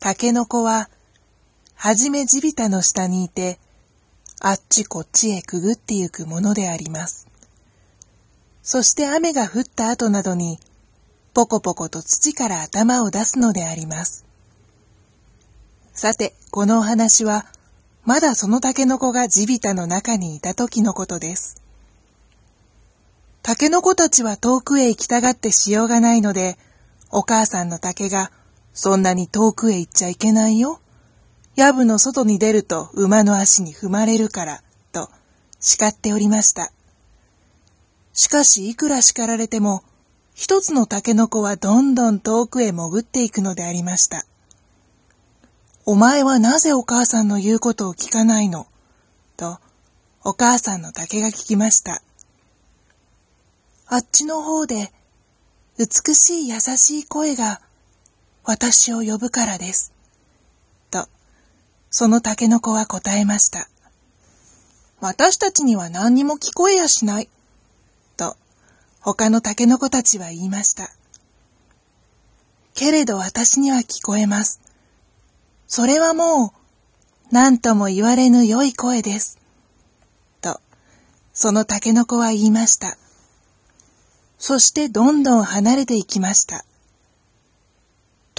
タケノコは、はじめ地びたの下にいて、あっちこっちへくぐってゆくものであります。そして雨が降った後などに、ポコポコと土から頭を出すのであります。さて、このお話は、まだそのタケノコが地びたの中にいた時のことです。タケノコたちは遠くへ行きたがってしようがないので、お母さんの竹が、そんなに遠くへ行っちゃいけないよ。やぶの外に出ると馬の足に踏まれるから、と叱っておりました。しかしいくら叱られても、一つのタケノコはどんどん遠くへ潜っていくのでありました。お前はなぜお母さんの言うことを聞かないの？と、お母さんの竹が聞きました。あっちの方で、美しい優しい声が、私を呼ぶからです。と、その竹の子は答えました。私たちには何にも聞こえやしない。と、他の竹の子たちは言いました。けれど私には聞こえます。それはもう、何とも言われぬ良い声です。と、その竹の子は言いました。そしてどんどん離れていきました。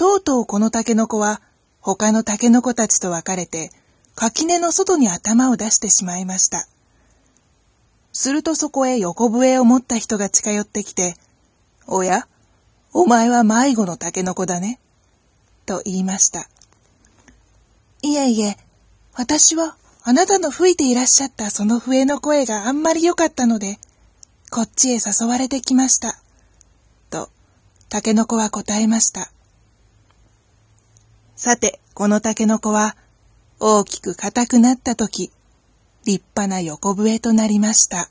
とうとうこのタケノコは他のタケノコたちと別れて垣根の外に頭を出してしまいました。するとそこへ横笛を持った人が近寄ってきて、おや、お前は迷子のタケノコだね。と言いました。いえいえ、私はあなたの吹いていらっしゃったその笛の声があんまり良かったので、こっちへ誘われてきました。と、タケノコは答えました。さて、このタケノコは、大きく硬くなった時、立派な横笛となりました。